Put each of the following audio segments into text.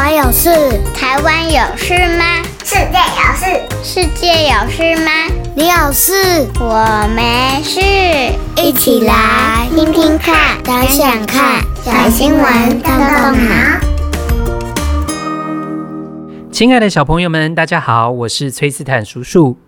我有事，台湾有事吗？世界有事，世界有事吗？你有事，我没事。一起来听听看，想想看，小新闻动动脑。亲爱的小朋友们，大家好，我是崔斯坦叔叔。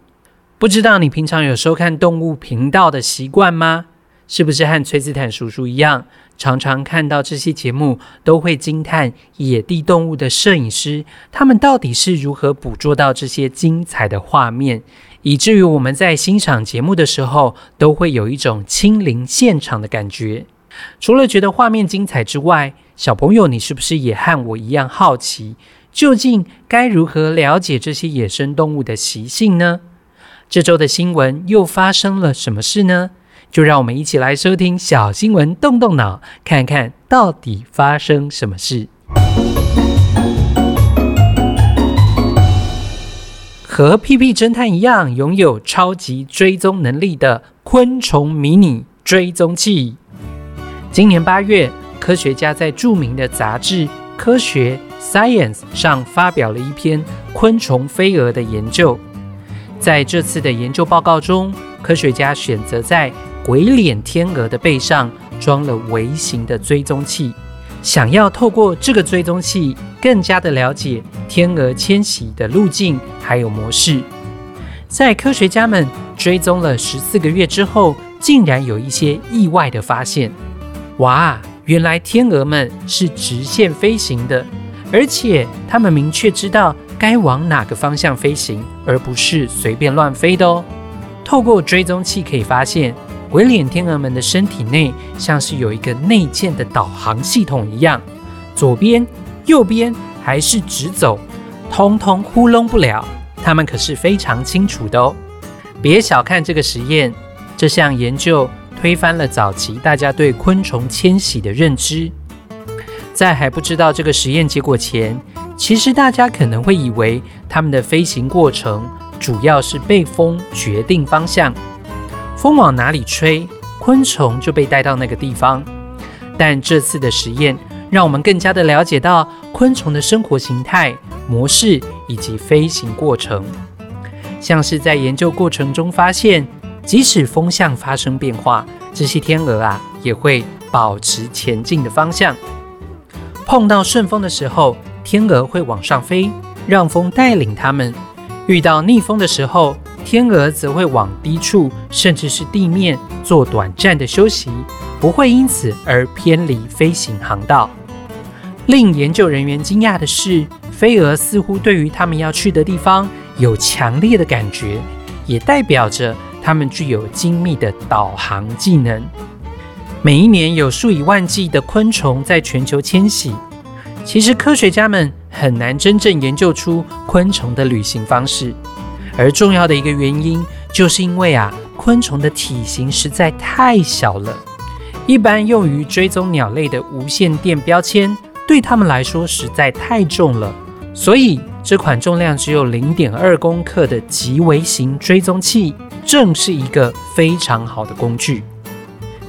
不知道你平常有收看动物频道的习惯吗？是不是和崔斯坦叔叔一样，常常看到这些节目，都会惊叹野地动物的摄影师，他们到底是如何捕捉到这些精彩的画面，以至于我们在欣赏节目的时候，都会有一种亲临现场的感觉。除了觉得画面精彩之外，小朋友，你是不是也和我一样好奇，究竟该如何了解这些野生动物的习性呢？这周的新闻又发生了什么事呢？就让我们一起来收听小新闻，动动脑，看看到底发生什么事。和屁屁侦探一样，拥有超级追踪能力的昆虫迷你追踪器。今年八月，科学家在著名的杂志《科学 Science》上发表了一篇昆虫飞蛾的研究。在这次的研究报告中，科学家选择在鬼脸天鹅的背上装了微型的追踪器，想要透过这个追踪器，更加的了解天鹅迁徙的路径还有模式。在科学家们追踪了十四个月之后，竟然有一些意外的发现。哇，原来天鹅们是直线飞行的，而且它们明确知道该往哪个方向飞行，而不是随便乱飞的哦。透过追踪器可以发现。鬼脸天鹅们的身体内像是有一个内建的导航系统一样，左边、右边还是直走，通通糊弄不了。它们可是非常清楚的哦。别小看这个实验，这项研究推翻了早期大家对昆虫迁徙的认知。在还不知道这个实验结果前，其实大家可能会以为它们的飞行过程主要是被风决定方向。风往哪里吹，昆虫就被带到那个地方。但这次的实验让我们更加的了解到昆虫的生活形态、模式以及飞行过程。像是在研究过程中发现，即使风向发生变化，这些天鹅啊也会保持前进的方向。碰到顺风的时候，天鹅会往上飞，让风带领它们；遇到逆风的时候，天鹅则会往低处，甚至是地面做短暂的休息，不会因此而偏离飞行航道。令研究人员惊讶的是，飞蛾似乎对于他们要去的地方有强烈的感觉，也代表着它们具有精密的导航技能。每一年有数以万计的昆虫在全球迁徙，其实科学家们很难真正研究出昆虫的旅行方式。而重要的一个原因，就是因为啊，昆虫的体型实在太小了。一般用于追踪鸟类的无线电标签，对它们来说实在太重了。所以，这款重量只有零点二公克的极微型追踪器，正是一个非常好的工具。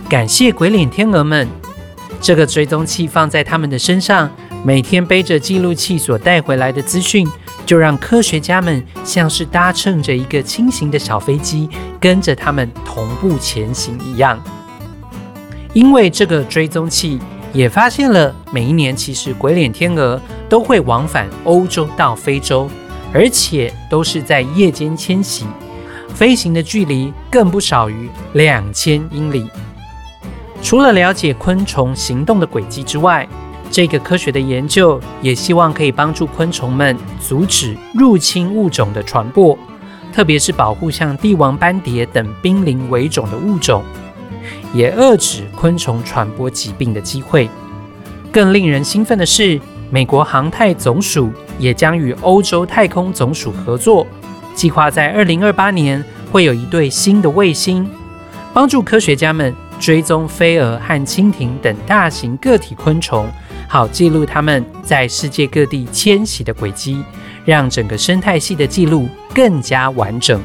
感谢鬼脸天鹅们，这个追踪器放在他们的身上，每天背着记录器所带回来的资讯。就让科学家们像是搭乘着一个轻型的小飞机，跟着他们同步前行一样。因为这个追踪器也发现了，每一年其实鬼脸天鹅都会往返欧洲到非洲，而且都是在夜间迁徙，飞行的距离更不少于两千英里。除了了解昆虫行动的轨迹之外，这个科学的研究也希望可以帮助昆虫们阻止入侵物种的传播，特别是保护像帝王斑蝶等濒临危种的物种，也遏止昆虫传播疾病的机会。更令人兴奋的是，美国航太总署也将与欧洲太空总署合作，计划在二零二八年会有一对新的卫星，帮助科学家们追踪飞蛾和蜻蜓等大型个体昆虫。好记录它们在世界各地迁徙的轨迹，让整个生态系的记录更加完整。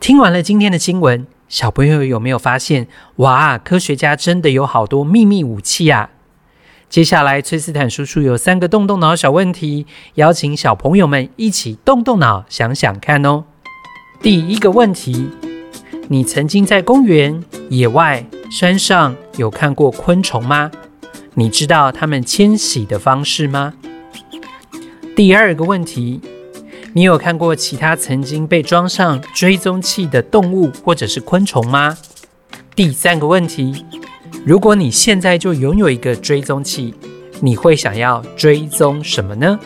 听完了今天的新闻，小朋友有没有发现，哇，科学家真的有好多秘密武器啊！接下来，崔斯坦叔叔有三个动动脑小问题，邀请小朋友们一起动动脑，想想看哦。第一个问题：你曾经在公园、野外、山上有看过昆虫吗？你知道它们迁徙的方式吗？第二个问题：你有看过其他曾经被装上追踪器的动物或者是昆虫吗？第三个问题。如果你现在就拥有一个追踪器，你会想要追踪什么呢？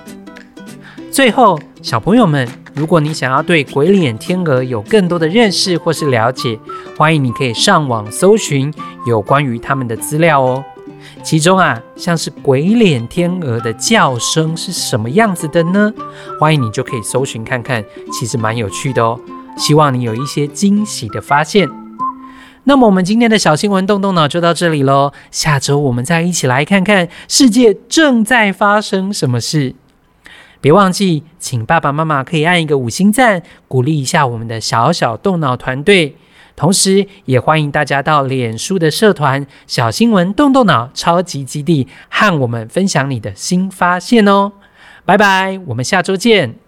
最后，小朋友们，如果你想要对鬼脸天鹅有更多的认识或是了解，欢迎你可以上网搜寻有关于他们的资料哦。其中啊，像是鬼脸天鹅的叫声是什么样子的呢？欢迎你就可以搜寻看看，其实蛮有趣的哦。希望你有一些惊喜的发现。那么我们今天的小新闻动动脑就到这里喽，下周我们再一起来看看世界正在发生什么事。别忘记，请爸爸妈妈可以按一个五星赞，鼓励一下我们的小小动脑团队。同时，也欢迎大家到脸书的社团“小新闻动动脑超级基地”和我们分享你的新发现哦。拜拜，我们下周见。